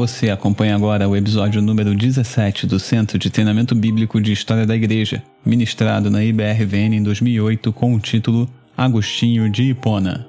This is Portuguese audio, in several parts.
Você acompanha agora o episódio número 17 do Centro de Treinamento Bíblico de História da Igreja, ministrado na IBRVN em 2008 com o título Agostinho de Hipona.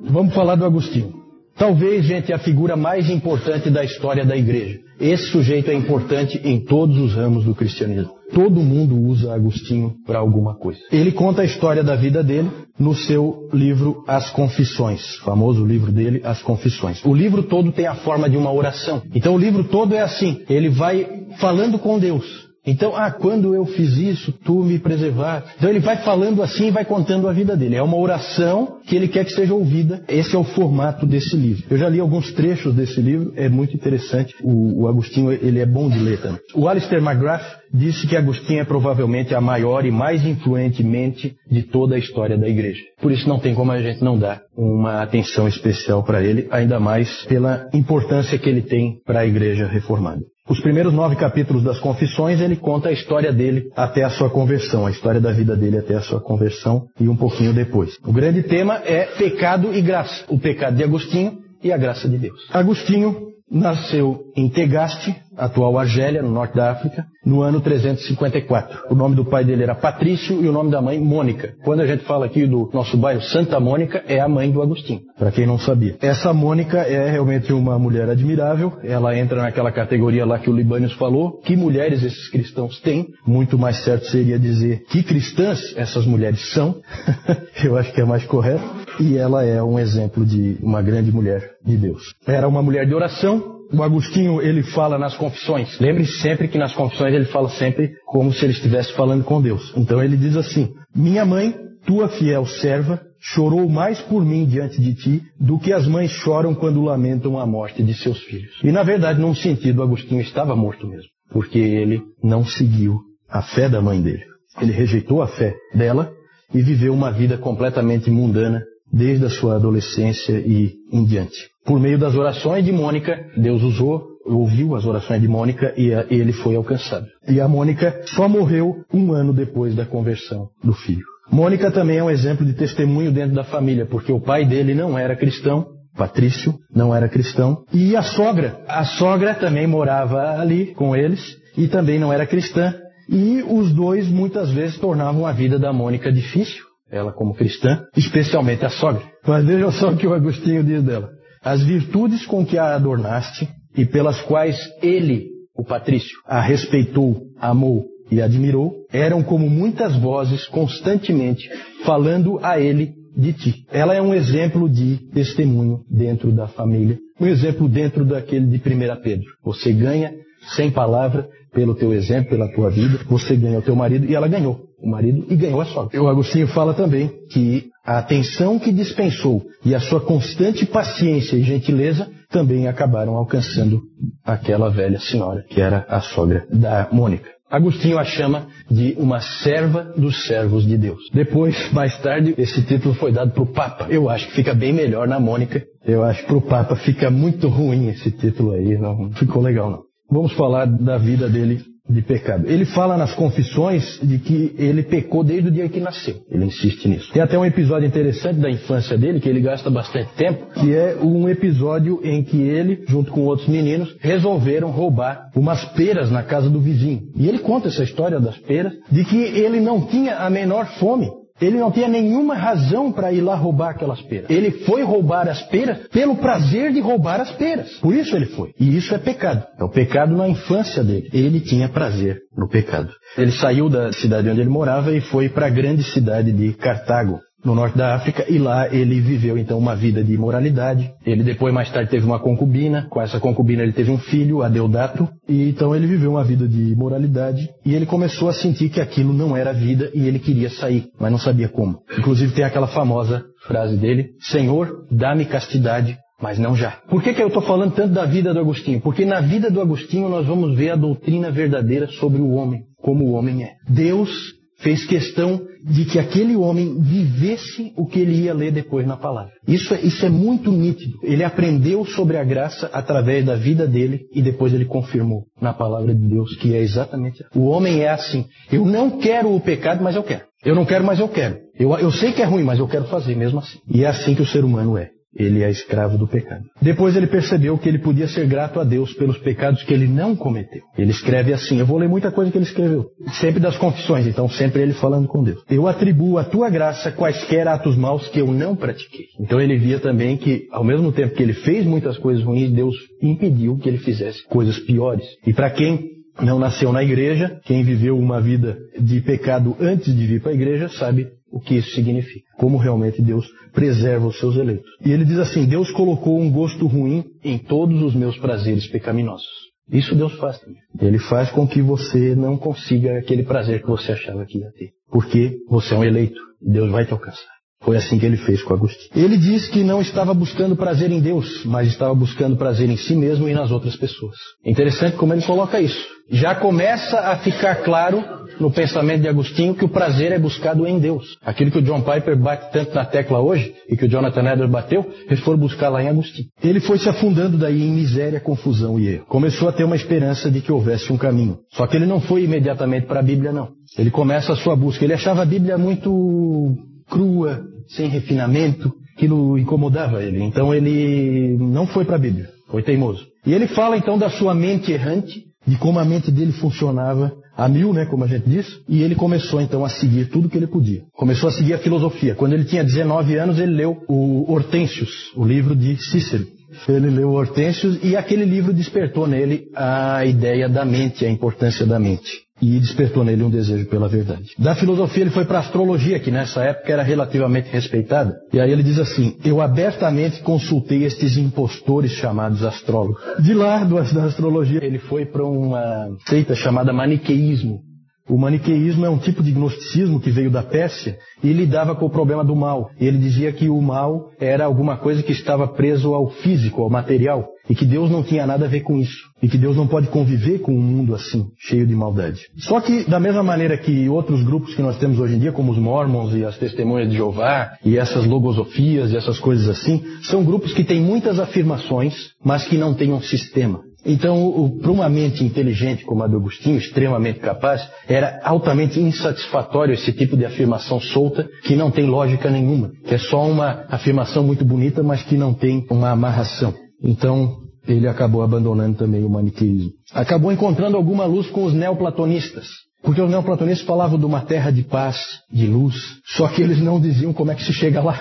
Vamos falar do Agostinho. Talvez, gente, a figura mais importante da história da igreja. Esse sujeito é importante em todos os ramos do cristianismo. Todo mundo usa Agostinho para alguma coisa. Ele conta a história da vida dele no seu livro As Confissões, famoso livro dele, As Confissões. O livro todo tem a forma de uma oração. Então o livro todo é assim, ele vai falando com Deus. Então, ah, quando eu fiz isso, tu me preservar. Então ele vai falando assim e vai contando a vida dele. É uma oração que ele quer que seja ouvida. Esse é o formato desse livro. Eu já li alguns trechos desse livro, é muito interessante. O, o Agostinho, ele é bom de ler também. O Alistair McGrath disse que Agostinho é provavelmente a maior e mais influente mente de toda a história da igreja. Por isso não tem como a gente não dar uma atenção especial para ele, ainda mais pela importância que ele tem para a igreja reformada. Os primeiros nove capítulos das Confissões, ele conta a história dele até a sua conversão, a história da vida dele até a sua conversão e um pouquinho depois. O grande tema é pecado e graça. O pecado de Agostinho e a graça de Deus. Agostinho nasceu em Tegaste, atual Argélia, no norte da África, no ano 354. O nome do pai dele era Patrício e o nome da mãe Mônica. Quando a gente fala aqui do nosso bairro Santa Mônica, é a mãe do Agostinho, para quem não sabia. Essa Mônica é realmente uma mulher admirável, ela entra naquela categoria lá que o Libânios falou, que mulheres esses cristãos têm, muito mais certo seria dizer que cristãs essas mulheres são, eu acho que é mais correto, e ela é um exemplo de uma grande mulher de Deus. Era uma mulher de oração, o Agostinho, ele fala nas confissões. Lembre-se sempre que nas confissões ele fala sempre como se ele estivesse falando com Deus. Então ele diz assim: Minha mãe, tua fiel serva, chorou mais por mim diante de ti do que as mães choram quando lamentam a morte de seus filhos. E na verdade, num sentido, Agostinho estava morto mesmo, porque ele não seguiu a fé da mãe dele. Ele rejeitou a fé dela e viveu uma vida completamente mundana desde a sua adolescência e em diante. Por meio das orações de Mônica, Deus usou, ouviu as orações de Mônica e ele foi alcançado. E a Mônica só morreu um ano depois da conversão do filho. Mônica também é um exemplo de testemunho dentro da família, porque o pai dele não era cristão, Patrício não era cristão, e a sogra, a sogra também morava ali com eles e também não era cristã, e os dois muitas vezes tornavam a vida da Mônica difícil, ela como cristã, especialmente a sogra. Mas veja só o que o Agostinho diz dela. As virtudes com que a adornaste e pelas quais ele, o Patrício, a respeitou, amou e admirou, eram como muitas vozes constantemente falando a ele de ti. Ela é um exemplo de testemunho dentro da família, um exemplo dentro daquele de 1 Pedro. Você ganha sem palavra pelo teu exemplo, pela tua vida, você ganha o teu marido e ela ganhou o marido e ganhou a sogra. O Agostinho fala também que a atenção que dispensou e a sua constante paciência e gentileza também acabaram alcançando aquela velha senhora, que era a sogra da Mônica. Agostinho a chama de uma serva dos servos de Deus. Depois, mais tarde, esse título foi dado para o Papa. Eu acho que fica bem melhor na Mônica. Eu acho que para o Papa fica muito ruim esse título aí. Não ficou legal, não. Vamos falar da vida dele de pecado. Ele fala nas confissões de que ele pecou desde o dia que nasceu. Ele insiste nisso. Tem até um episódio interessante da infância dele, que ele gasta bastante tempo, que é um episódio em que ele, junto com outros meninos, resolveram roubar umas peras na casa do vizinho. E ele conta essa história das peras, de que ele não tinha a menor fome. Ele não tinha nenhuma razão para ir lá roubar aquelas peras. Ele foi roubar as peras pelo prazer de roubar as peras. Por isso ele foi. E isso é pecado. É o pecado na infância dele. Ele tinha prazer no pecado. Ele saiu da cidade onde ele morava e foi para a grande cidade de Cartago no norte da África e lá ele viveu então uma vida de imoralidade. Ele depois mais tarde teve uma concubina, com essa concubina ele teve um filho, Adeodato, e então ele viveu uma vida de imoralidade e ele começou a sentir que aquilo não era vida e ele queria sair, mas não sabia como. Inclusive tem aquela famosa frase dele: Senhor, dá-me castidade, mas não já. Por que, que eu estou falando tanto da vida do Agostinho? Porque na vida do Agostinho nós vamos ver a doutrina verdadeira sobre o homem, como o homem é. Deus fez questão de que aquele homem vivesse o que ele ia ler depois na palavra. Isso é, isso é muito nítido. Ele aprendeu sobre a graça através da vida dele e depois ele confirmou na palavra de Deus que é exatamente. O homem é assim. Eu não quero o pecado, mas eu quero. Eu não quero, mas eu quero. Eu, eu sei que é ruim, mas eu quero fazer mesmo assim. E é assim que o ser humano é. Ele é escravo do pecado. Depois ele percebeu que ele podia ser grato a Deus pelos pecados que ele não cometeu. Ele escreve assim, eu vou ler muita coisa que ele escreveu. Sempre das confissões, então sempre ele falando com Deus. Eu atribuo à tua graça quaisquer atos maus que eu não pratiquei. Então ele via também que, ao mesmo tempo que ele fez muitas coisas ruins, Deus impediu que ele fizesse coisas piores. E para quem não nasceu na igreja, quem viveu uma vida de pecado antes de vir para a igreja sabe o que isso significa. Como realmente Deus preserva os seus eleitos. E ele diz assim: Deus colocou um gosto ruim em todos os meus prazeres pecaminosos. Isso Deus faz também. Ele faz com que você não consiga aquele prazer que você achava que ia ter. Porque você é um eleito. Deus vai te alcançar. Foi assim que ele fez com Agostinho. Ele diz que não estava buscando prazer em Deus, mas estava buscando prazer em si mesmo e nas outras pessoas. Interessante como ele coloca isso. Já começa a ficar claro no pensamento de Agostinho que o prazer é buscado em Deus. Aquilo que o John Piper bate tanto na tecla hoje e que o Jonathan Edwards bateu, eles foram buscar lá em Agostinho. Ele foi se afundando daí em miséria, confusão e erro. Começou a ter uma esperança de que houvesse um caminho. Só que ele não foi imediatamente para a Bíblia, não. Ele começa a sua busca. Ele achava a Bíblia muito crua, sem refinamento, aquilo incomodava ele. Então ele não foi para a Bíblia, foi teimoso. E ele fala então da sua mente errante, de como a mente dele funcionava a mil, né, como a gente diz, e ele começou então a seguir tudo que ele podia. Começou a seguir a filosofia. Quando ele tinha 19 anos, ele leu o Hortensius, o livro de Cícero. Ele leu Hortensius e aquele livro despertou nele a ideia da mente, a importância da mente e despertou nele um desejo pela verdade. Da filosofia ele foi para a astrologia, que nessa época era relativamente respeitada. E aí ele diz assim: Eu abertamente consultei estes impostores chamados astrólogos. De lá da astrologia ele foi para uma seita chamada maniqueísmo. O maniqueísmo é um tipo de gnosticismo que veio da Pérsia e lidava com o problema do mal. Ele dizia que o mal era alguma coisa que estava preso ao físico, ao material, e que Deus não tinha nada a ver com isso, e que Deus não pode conviver com um mundo assim, cheio de maldade. Só que, da mesma maneira que outros grupos que nós temos hoje em dia, como os Mormons e as Testemunhas de Jeová, e essas logosofias e essas coisas assim, são grupos que têm muitas afirmações, mas que não têm um sistema. Então, para uma mente inteligente como a do Agostinho, extremamente capaz, era altamente insatisfatório esse tipo de afirmação solta que não tem lógica nenhuma, que é só uma afirmação muito bonita, mas que não tem uma amarração. Então, ele acabou abandonando também o maniqueísmo. Acabou encontrando alguma luz com os neoplatonistas. Porque os neoplatonistas falavam de uma terra de paz, de luz, só que eles não diziam como é que se chega lá.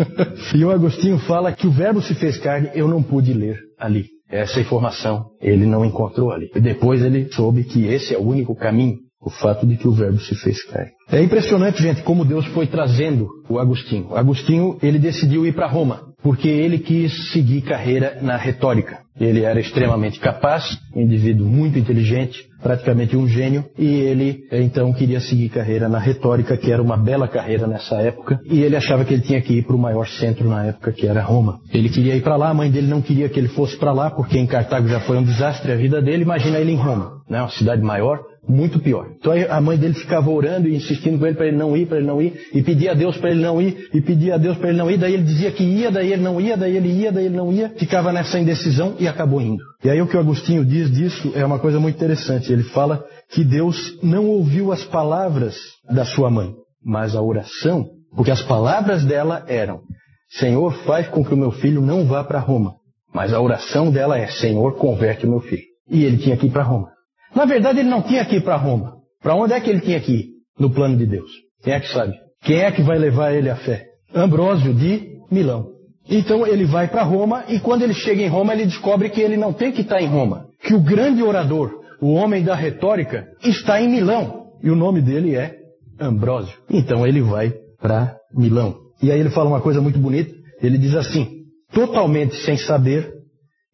e o Agostinho fala que o verbo se fez carne, eu não pude ler ali. Essa informação ele não encontrou ali. E depois ele soube que esse é o único caminho, o fato de que o verbo se fez carne. É impressionante, gente, como Deus foi trazendo o Agostinho. O Agostinho, ele decidiu ir para Roma, porque ele quis seguir carreira na retórica. Ele era extremamente capaz, um indivíduo muito inteligente, praticamente um gênio, e ele então queria seguir carreira na retórica, que era uma bela carreira nessa época, e ele achava que ele tinha que ir para o maior centro na época, que era Roma. Ele queria ir para lá, a mãe dele não queria que ele fosse para lá, porque em Cartago já foi um desastre a vida dele, imagina ele em Roma, né? uma cidade maior, muito pior. Então a mãe dele ficava orando e insistindo com ele para ele não ir, para ele não ir, e pedia a Deus para ele não ir, e pedia a Deus para ele não ir, daí ele dizia que ia, daí ele não ia, daí ele ia, daí ele não ia, ficava nessa indecisão e acabou indo. E aí o que o Agostinho diz disso é uma coisa muito interessante. Ele fala que Deus não ouviu as palavras da sua mãe, mas a oração, porque as palavras dela eram: Senhor, faz com que o meu filho não vá para Roma. Mas a oração dela é: Senhor, converte o meu filho. E ele tinha que ir para Roma. Na verdade, ele não tinha que ir para Roma. Para onde é que ele tinha que ir? No plano de Deus. Quem é que sabe? Quem é que vai levar ele à fé? Ambrósio de Milão. Então ele vai para Roma e quando ele chega em Roma, ele descobre que ele não tem que estar em Roma. Que o grande orador, o homem da retórica, está em Milão. E o nome dele é Ambrósio. Então ele vai para Milão. E aí ele fala uma coisa muito bonita. Ele diz assim: totalmente sem saber,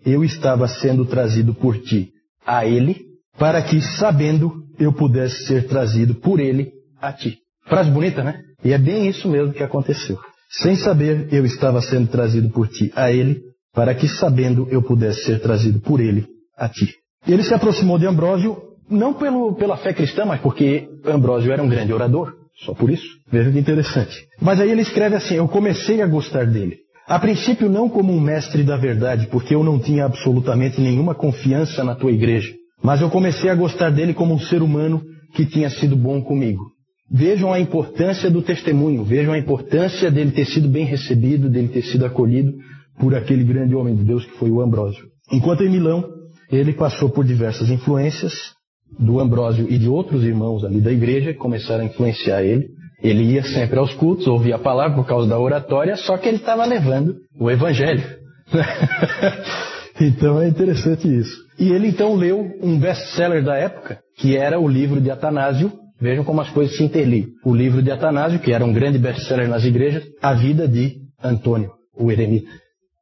eu estava sendo trazido por ti a ele para que, sabendo, eu pudesse ser trazido por ele a ti. Frase bonita, né? E é bem isso mesmo que aconteceu. Sem saber, eu estava sendo trazido por ti a ele, para que, sabendo, eu pudesse ser trazido por ele a ti. Ele se aproximou de Ambrósio, não pelo, pela fé cristã, mas porque Ambrósio era um grande orador. Só por isso. Veja que interessante. Mas aí ele escreve assim: Eu comecei a gostar dele. A princípio, não como um mestre da verdade, porque eu não tinha absolutamente nenhuma confiança na tua igreja. Mas eu comecei a gostar dele como um ser humano que tinha sido bom comigo. Vejam a importância do testemunho, vejam a importância dele ter sido bem recebido, dele ter sido acolhido por aquele grande homem de Deus que foi o Ambrósio. Enquanto em Milão, ele passou por diversas influências do Ambrósio e de outros irmãos ali da igreja que começaram a influenciar ele. Ele ia sempre aos cultos, ouvia a palavra por causa da oratória, só que ele estava levando o evangelho. então é interessante isso. E ele então leu um best-seller da época, que era o livro de Atanásio. Vejam como as coisas se interligam. O livro de Atanásio, que era um grande best-seller nas igrejas, A Vida de Antônio, o eremita.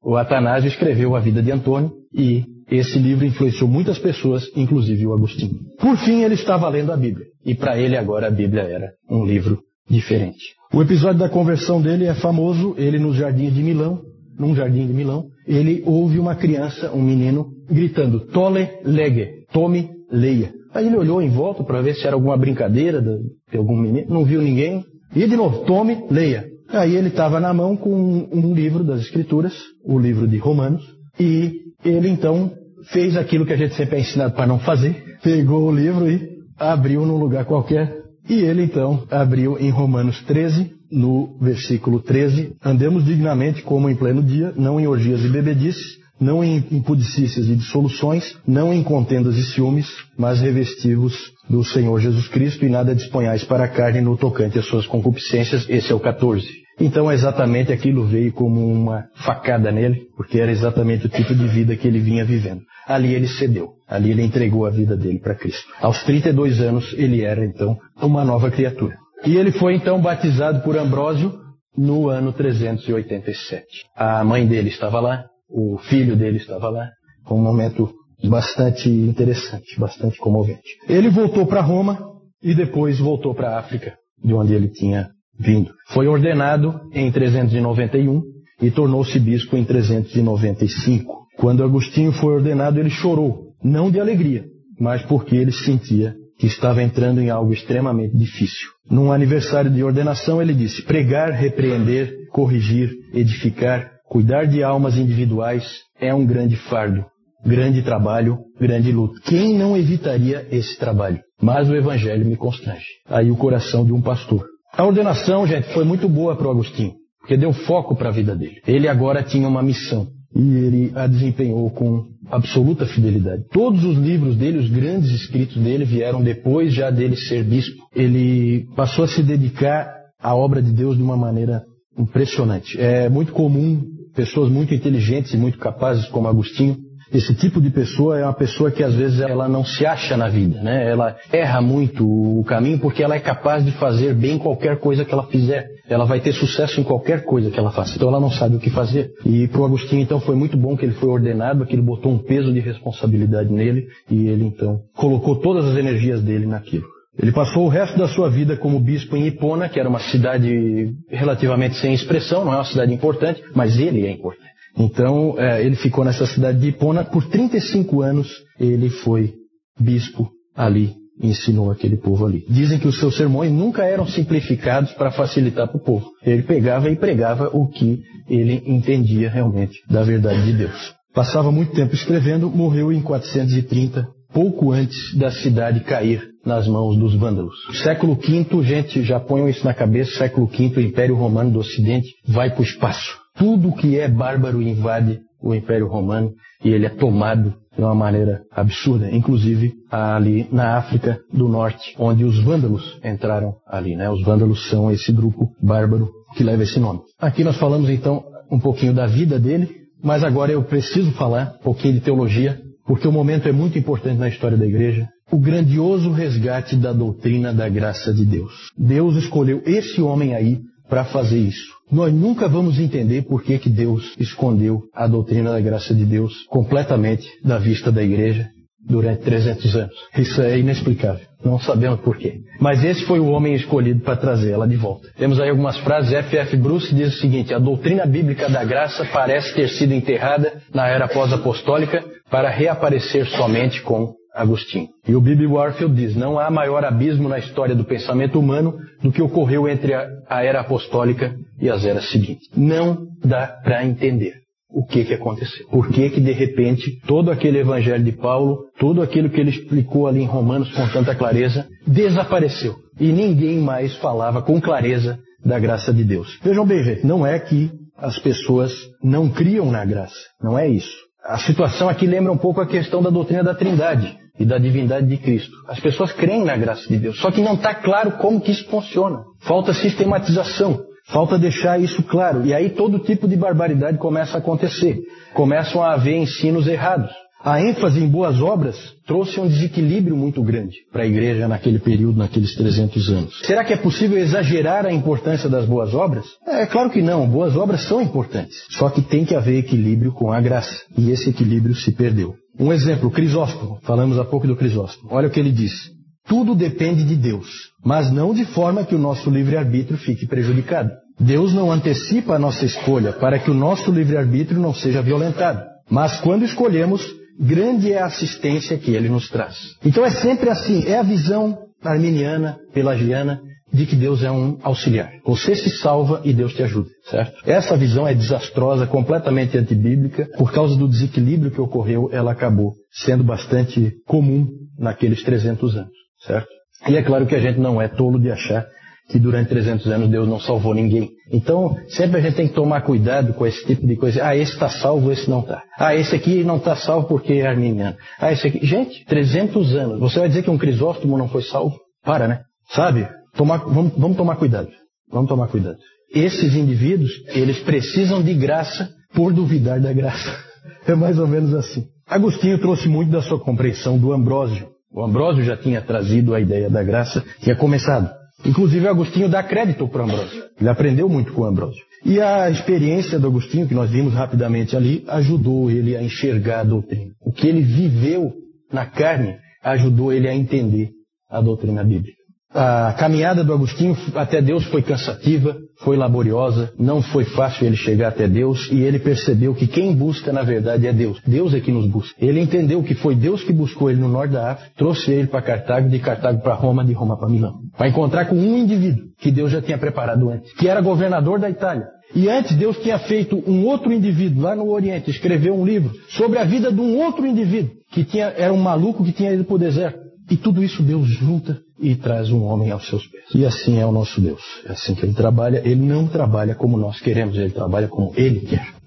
O Atanásio escreveu A Vida de Antônio e esse livro influenciou muitas pessoas, inclusive o Agostinho. Por fim, ele estava lendo a Bíblia. E para ele agora a Bíblia era um livro diferente. O episódio da conversão dele é famoso, ele nos jardins de Milão, num jardim de Milão, ele ouve uma criança, um menino, gritando, tole lege, tome, leia. Aí ele olhou em volta para ver se era alguma brincadeira de algum menino, não viu ninguém. E de novo, tome, leia. Aí ele estava na mão com um livro das Escrituras, o livro de Romanos, e ele então fez aquilo que a gente sempre é ensinado para não fazer, pegou o livro e abriu num lugar qualquer e ele então abriu em Romanos 13, no versículo 13: Andemos dignamente como em pleno dia, não em orgias e bebedices, não em impudicícias e dissoluções, não em contendas e ciúmes, mas revestivos do Senhor Jesus Cristo e nada disponhais para a carne no tocante às suas concupiscências. Esse é o 14. Então, exatamente aquilo veio como uma facada nele, porque era exatamente o tipo de vida que ele vinha vivendo. Ali ele cedeu, ali ele entregou a vida dele para Cristo. Aos 32 anos, ele era então uma nova criatura. E ele foi então batizado por Ambrósio no ano 387. A mãe dele estava lá, o filho dele estava lá. Foi um momento bastante interessante, bastante comovente. Ele voltou para Roma e depois voltou para a África, de onde ele tinha vindo. Foi ordenado em 391 e tornou-se bispo em 395. Quando Agostinho foi ordenado, ele chorou, não de alegria, mas porque ele sentia que estava entrando em algo extremamente difícil. Num aniversário de ordenação, ele disse: pregar, repreender, corrigir, edificar, cuidar de almas individuais é um grande fardo, grande trabalho, grande luta. Quem não evitaria esse trabalho? Mas o evangelho me constrange. Aí o coração de um pastor. A ordenação, gente, foi muito boa para o Agostinho, porque deu foco para a vida dele. Ele agora tinha uma missão e ele a desempenhou com absoluta fidelidade. Todos os livros dele, os grandes escritos dele, vieram depois já dele ser bispo. Ele passou a se dedicar à obra de Deus de uma maneira impressionante. É muito comum pessoas muito inteligentes e muito capazes como Agostinho esse tipo de pessoa é uma pessoa que às vezes ela não se acha na vida, né? Ela erra muito o caminho porque ela é capaz de fazer bem qualquer coisa que ela fizer. Ela vai ter sucesso em qualquer coisa que ela faça. Então ela não sabe o que fazer. E para Agostinho então foi muito bom que ele foi ordenado, que ele botou um peso de responsabilidade nele e ele então colocou todas as energias dele naquilo. Ele passou o resto da sua vida como bispo em Hipona, que era uma cidade relativamente sem expressão, não é uma cidade importante, mas ele é importante. Então, é, ele ficou nessa cidade de Hipona por 35 anos. Ele foi bispo ali ensinou aquele povo ali. Dizem que os seus sermões nunca eram simplificados para facilitar para o povo. Ele pegava e pregava o que ele entendia realmente da verdade de Deus. Passava muito tempo escrevendo, morreu em 430, pouco antes da cidade cair nas mãos dos vândalos. Século V, gente, já ponham isso na cabeça, século V, o Império Romano do Ocidente vai para o espaço. Tudo que é bárbaro invade o Império Romano e ele é tomado de uma maneira absurda, inclusive ali na África do Norte, onde os vândalos entraram ali, né? Os vândalos são esse grupo bárbaro que leva esse nome. Aqui nós falamos então um pouquinho da vida dele, mas agora eu preciso falar um pouquinho de teologia, porque o momento é muito importante na história da igreja. O grandioso resgate da doutrina da graça de Deus. Deus escolheu esse homem aí para fazer isso. Nós nunca vamos entender por que, que Deus escondeu a doutrina da graça de Deus completamente da vista da igreja durante 300 anos. Isso é inexplicável. Não sabemos por quê. Mas esse foi o homem escolhido para trazer ela de volta. Temos aí algumas frases. F. F. Bruce diz o seguinte: A doutrina bíblica da graça parece ter sido enterrada na era pós-apostólica para reaparecer somente com Agostinho. E o Bibi Warfield diz: não há maior abismo na história do pensamento humano do que ocorreu entre a, a era apostólica e as eras seguintes. Não dá para entender o que, que aconteceu. Por que, que de repente todo aquele evangelho de Paulo, tudo aquilo que ele explicou ali em Romanos com tanta clareza, desapareceu. E ninguém mais falava com clareza da graça de Deus. Vejam bem, gente, não é que as pessoas não criam na graça. Não é isso. A situação aqui lembra um pouco a questão da doutrina da Trindade e da divindade de Cristo. As pessoas creem na graça de Deus, só que não está claro como que isso funciona. Falta sistematização, falta deixar isso claro. E aí todo tipo de barbaridade começa a acontecer. Começam a haver ensinos errados. A ênfase em boas obras trouxe um desequilíbrio muito grande para a igreja naquele período, naqueles 300 anos. Será que é possível exagerar a importância das boas obras? É claro que não, boas obras são importantes. Só que tem que haver equilíbrio com a graça. E esse equilíbrio se perdeu. Um exemplo, Crisóstomo. Falamos há pouco do Crisóstomo. Olha o que ele diz. Tudo depende de Deus, mas não de forma que o nosso livre-arbítrio fique prejudicado. Deus não antecipa a nossa escolha para que o nosso livre-arbítrio não seja violentado. Mas quando escolhemos, grande é a assistência que ele nos traz. Então é sempre assim, é a visão arminiana, pelagiana, de que Deus é um auxiliar. Você se salva e Deus te ajuda, certo? Essa visão é desastrosa, completamente antibíblica. Por causa do desequilíbrio que ocorreu, ela acabou sendo bastante comum naqueles 300 anos, certo? E é claro que a gente não é tolo de achar que durante 300 anos Deus não salvou ninguém. Então, sempre a gente tem que tomar cuidado com esse tipo de coisa. Ah, esse está salvo, esse não está. Ah, esse aqui não está salvo porque é arminiano. Ah, esse aqui... Gente, 300 anos. Você vai dizer que um crisóstomo não foi salvo? Para, né? Sabe? Tomar, vamos, vamos tomar cuidado. Vamos tomar cuidado. Esses indivíduos, eles precisam de graça por duvidar da graça. É mais ou menos assim. Agostinho trouxe muito da sua compreensão do Ambrósio. O Ambrósio já tinha trazido a ideia da graça, tinha começado. Inclusive, Agostinho dá crédito para Ambrósio. Ele aprendeu muito com Ambrósio. E a experiência do Agostinho, que nós vimos rapidamente ali, ajudou ele a enxergar a doutrina. O que ele viveu na carne ajudou ele a entender a doutrina bíblica. A caminhada do Agostinho até Deus foi cansativa, foi laboriosa, não foi fácil ele chegar até Deus e ele percebeu que quem busca na verdade é Deus. Deus é que nos busca. Ele entendeu que foi Deus que buscou ele no norte da África, trouxe ele para Cartago, de Cartago para Roma, de Roma para Milão. Para encontrar com um indivíduo que Deus já tinha preparado antes, que era governador da Itália. E antes Deus tinha feito um outro indivíduo lá no Oriente, escreveu um livro sobre a vida de um outro indivíduo que tinha, era um maluco que tinha ido para o deserto. E tudo isso Deus junta e traz um homem aos seus pés. E assim é o nosso Deus. É assim que ele trabalha. Ele não trabalha como nós queremos, ele trabalha como ele quer.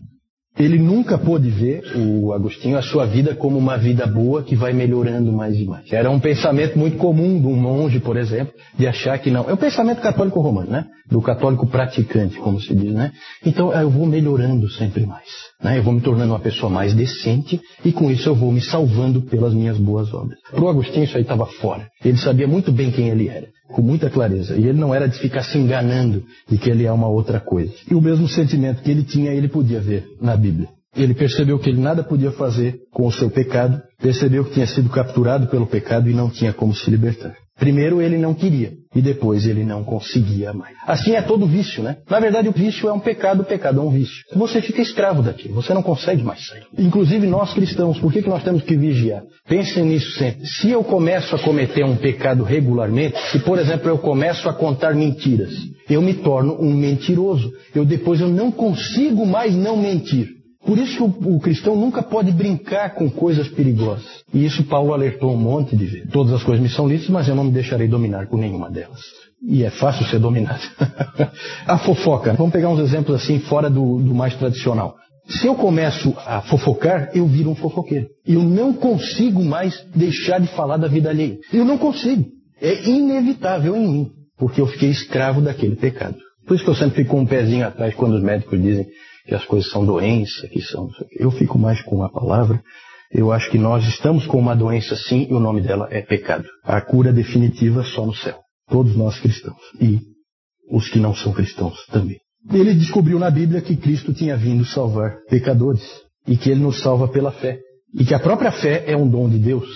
Ele nunca pôde ver, o Agostinho, a sua vida como uma vida boa que vai melhorando mais e mais. Era um pensamento muito comum de um monge, por exemplo, de achar que não. É o pensamento católico romano, né? Do católico praticante, como se diz, né? Então eu vou melhorando sempre mais. Né? Eu vou me tornando uma pessoa mais decente e com isso eu vou me salvando pelas minhas boas obras. Para o Agostinho isso aí estava fora. Ele sabia muito bem quem ele era com muita clareza. E ele não era de ficar se enganando de que ele é uma outra coisa. E o mesmo sentimento que ele tinha, ele podia ver na Bíblia. Ele percebeu que ele nada podia fazer com o seu pecado, percebeu que tinha sido capturado pelo pecado e não tinha como se libertar. Primeiro ele não queria e depois ele não conseguia mais. Assim é todo vício, né? Na verdade o vício é um pecado, o pecado é um vício. Você fica escravo daquilo, você não consegue mais sair. Inclusive nós cristãos, por que, que nós temos que vigiar? Pensem nisso sempre. Se eu começo a cometer um pecado regularmente, se por exemplo eu começo a contar mentiras, eu me torno um mentiroso. Eu depois eu não consigo mais não mentir. Por isso o, o, cristão nunca pode brincar com coisas perigosas. E isso Paulo alertou um monte de vezes. Todas as coisas me são lícitas, mas eu não me deixarei dominar por nenhuma delas. E é fácil ser dominado. a fofoca. Vamos pegar uns exemplos assim, fora do, do mais tradicional. Se eu começo a fofocar, eu viro um fofoqueiro. Eu não consigo mais deixar de falar da vida alheia. Eu não consigo. É inevitável em mim, porque eu fiquei escravo daquele pecado. Por isso que eu sempre fico com um pezinho atrás quando os médicos dizem que as coisas são doença, que são. Eu fico mais com a palavra. Eu acho que nós estamos com uma doença sim, e o nome dela é pecado. A cura definitiva só no céu. Todos nós cristãos. E os que não são cristãos também. Ele descobriu na Bíblia que Cristo tinha vindo salvar pecadores. E que ele nos salva pela fé. E que a própria fé é um dom de Deus.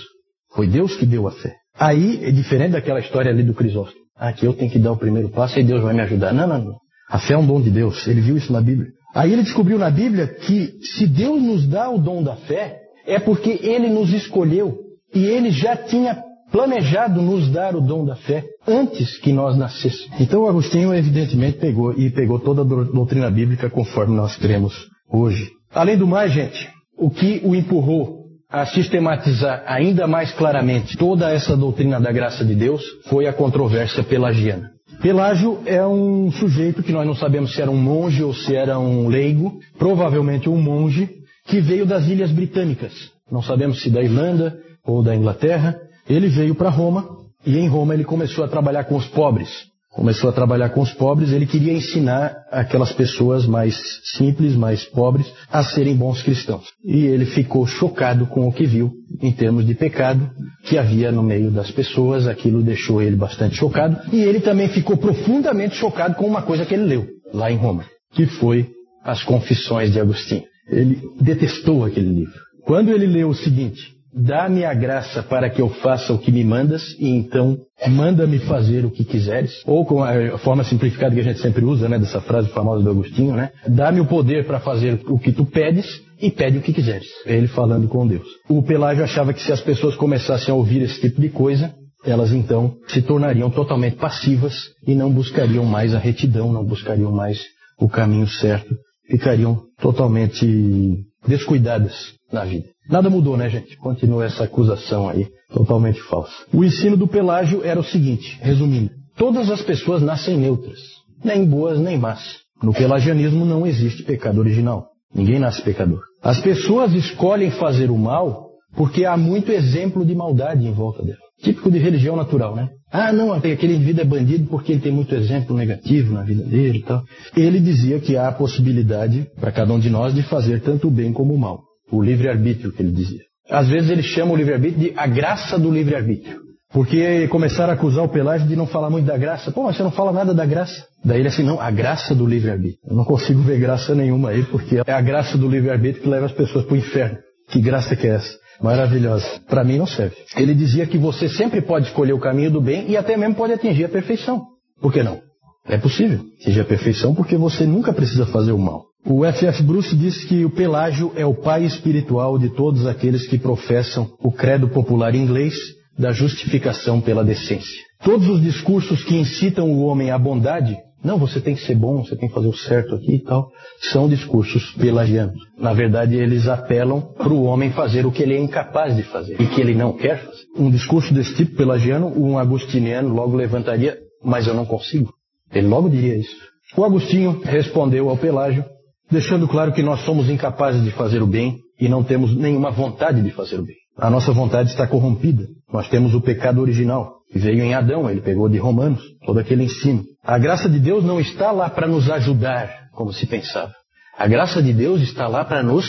Foi Deus que deu a fé. Aí é diferente daquela história ali do Crisóstomo. Ah, eu tenho que dar o primeiro passo e Deus vai me ajudar. Não, não, não. A fé é um dom de Deus. Ele viu isso na Bíblia. Aí ele descobriu na Bíblia que se Deus nos dá o dom da fé, é porque ele nos escolheu E ele já tinha planejado nos dar o dom da fé antes que nós nascêssemos. Então Agostinho evidentemente pegou e pegou toda a doutrina bíblica conforme nós cremos hoje. Além do mais, gente, o que o empurrou a sistematizar ainda mais claramente toda essa doutrina da graça de Deus foi a controvérsia pelagiana. Pelágio é um sujeito que nós não sabemos se era um monge ou se era um leigo, provavelmente um monge, que veio das Ilhas Britânicas. Não sabemos se da Irlanda ou da Inglaterra. Ele veio para Roma e em Roma ele começou a trabalhar com os pobres começou a trabalhar com os pobres, ele queria ensinar aquelas pessoas mais simples, mais pobres, a serem bons cristãos. E ele ficou chocado com o que viu em termos de pecado que havia no meio das pessoas, aquilo deixou ele bastante chocado, e ele também ficou profundamente chocado com uma coisa que ele leu lá em Roma, que foi as Confissões de Agostinho. Ele detestou aquele livro. Quando ele leu o seguinte: Dá-me a graça para que eu faça o que me mandas, e então manda-me fazer o que quiseres. Ou com a forma simplificada que a gente sempre usa, né, dessa frase famosa do Agostinho, né? Dá-me o poder para fazer o que tu pedes e pede o que quiseres. Ele falando com Deus. O Pelágio achava que se as pessoas começassem a ouvir esse tipo de coisa, elas então se tornariam totalmente passivas e não buscariam mais a retidão, não buscariam mais o caminho certo, ficariam totalmente descuidadas na vida. Nada mudou, né, gente? Continua essa acusação aí, totalmente falsa. O ensino do Pelágio era o seguinte, resumindo: todas as pessoas nascem neutras, nem boas nem más. No pelagianismo não existe pecado original. Ninguém nasce pecador. As pessoas escolhem fazer o mal porque há muito exemplo de maldade em volta dela. Típico de religião natural, né? Ah, não, aquele indivíduo é bandido porque ele tem muito exemplo negativo na vida dele e tal. Ele dizia que há a possibilidade para cada um de nós de fazer tanto o bem como o mal. O livre-arbítrio que ele dizia. Às vezes ele chama o livre-arbítrio de a graça do livre-arbítrio. Porque começaram a acusar o Pelágio de não falar muito da graça. Pô, mas você não fala nada da graça. Daí ele assim, não, a graça do livre-arbítrio. Eu não consigo ver graça nenhuma aí, porque é a graça do livre-arbítrio que leva as pessoas para o inferno. Que graça que é essa? Maravilhosa. Para mim não serve. Ele dizia que você sempre pode escolher o caminho do bem e até mesmo pode atingir a perfeição. Por que não? É possível atingir a perfeição porque você nunca precisa fazer o mal. O F.F. Bruce diz que o Pelágio é o pai espiritual de todos aqueles que professam o credo popular inglês da justificação pela decência. Todos os discursos que incitam o homem à bondade, não, você tem que ser bom, você tem que fazer o certo aqui e tal, são discursos pelagianos. Na verdade, eles apelam para o homem fazer o que ele é incapaz de fazer e que ele não quer fazer. Um discurso desse tipo pelagiano, um agustiniano logo levantaria, mas eu não consigo. Ele logo diria isso. O Agostinho respondeu ao Pelágio deixando claro que nós somos incapazes de fazer o bem e não temos nenhuma vontade de fazer o bem. A nossa vontade está corrompida. Nós temos o pecado original, que veio em Adão, ele pegou de Romanos, todo aquele ensino. A graça de Deus não está lá para nos ajudar, como se pensava. A graça de Deus está lá para nos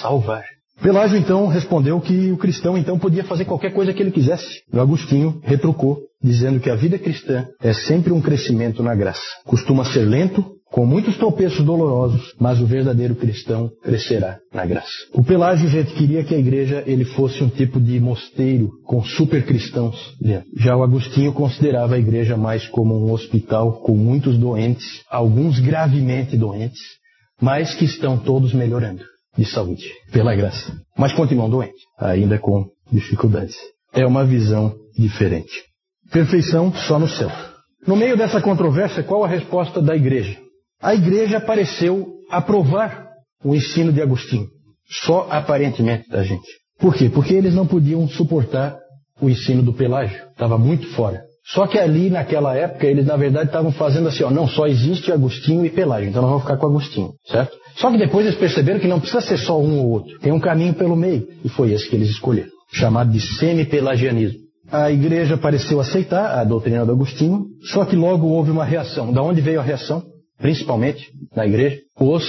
salvar. Pelágio então respondeu que o cristão então podia fazer qualquer coisa que ele quisesse. E Agostinho retrucou, dizendo que a vida cristã é sempre um crescimento na graça. Costuma ser lento, com muitos tropeços dolorosos, mas o verdadeiro cristão crescerá na graça. O Pelágio, queria que a igreja ele fosse um tipo de mosteiro com super cristãos dentro. Já o Agostinho considerava a igreja mais como um hospital com muitos doentes, alguns gravemente doentes, mas que estão todos melhorando de saúde, pela graça. Mas continuam doentes, ainda com dificuldades. É uma visão diferente. Perfeição só no céu. No meio dessa controvérsia, qual a resposta da igreja? A igreja pareceu aprovar o ensino de Agostinho, só aparentemente da gente. Por quê? Porque eles não podiam suportar o ensino do Pelágio, estava muito fora. Só que ali, naquela época, eles na verdade estavam fazendo assim, ó, não, só existe Agostinho e Pelágio, então nós vamos ficar com Agostinho, certo? Só que depois eles perceberam que não precisa ser só um ou outro, tem um caminho pelo meio, e foi esse que eles escolheram, chamado de semi-pelagianismo. A igreja pareceu aceitar a doutrina do Agostinho, só que logo houve uma reação. Da onde veio a reação? Principalmente na igreja, os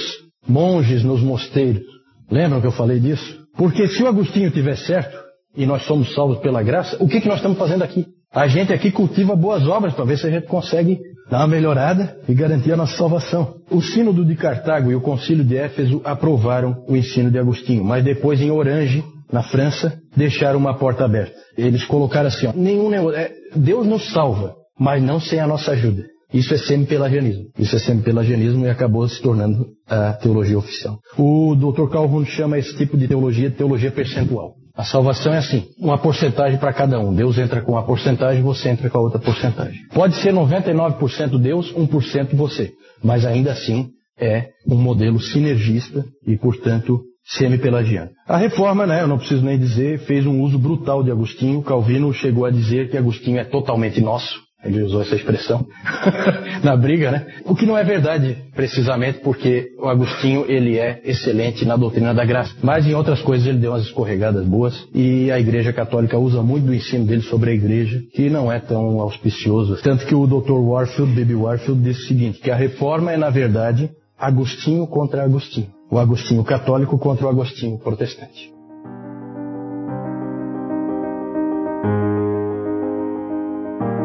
monges nos mosteiros. Lembram que eu falei disso? Porque se o Agostinho tiver certo, e nós somos salvos pela graça, o que, que nós estamos fazendo aqui? A gente aqui cultiva boas obras para ver se a gente consegue dar uma melhorada e garantir a nossa salvação. O Sínodo de Cartago e o Concílio de Éfeso aprovaram o ensino de Agostinho, mas depois em Orange, na França, deixaram uma porta aberta. Eles colocaram assim: ó, nenhum negócio, é, Deus nos salva, mas não sem a nossa ajuda. Isso é semi-pelagianismo. Isso é semi-pelagianismo e acabou se tornando a teologia oficial. O Dr. Calhoun chama esse tipo de teologia de teologia percentual. A salvação é assim, uma porcentagem para cada um. Deus entra com uma porcentagem, você entra com a outra porcentagem. Pode ser 99% Deus, 1% você, mas ainda assim é um modelo sinergista e, portanto, semi-pelagiano. A reforma, né, eu não preciso nem dizer, fez um uso brutal de Agostinho. Calvino chegou a dizer que Agostinho é totalmente nosso. Ele usou essa expressão na briga, né? O que não é verdade, precisamente porque o Agostinho ele é excelente na doutrina da graça, mas em outras coisas ele deu umas escorregadas boas e a Igreja Católica usa muito do ensino dele sobre a Igreja, que não é tão auspicioso. Tanto que o Dr. Warfield, Baby Warfield, disse o seguinte: que a reforma é na verdade Agostinho contra Agostinho, o Agostinho católico contra o Agostinho protestante.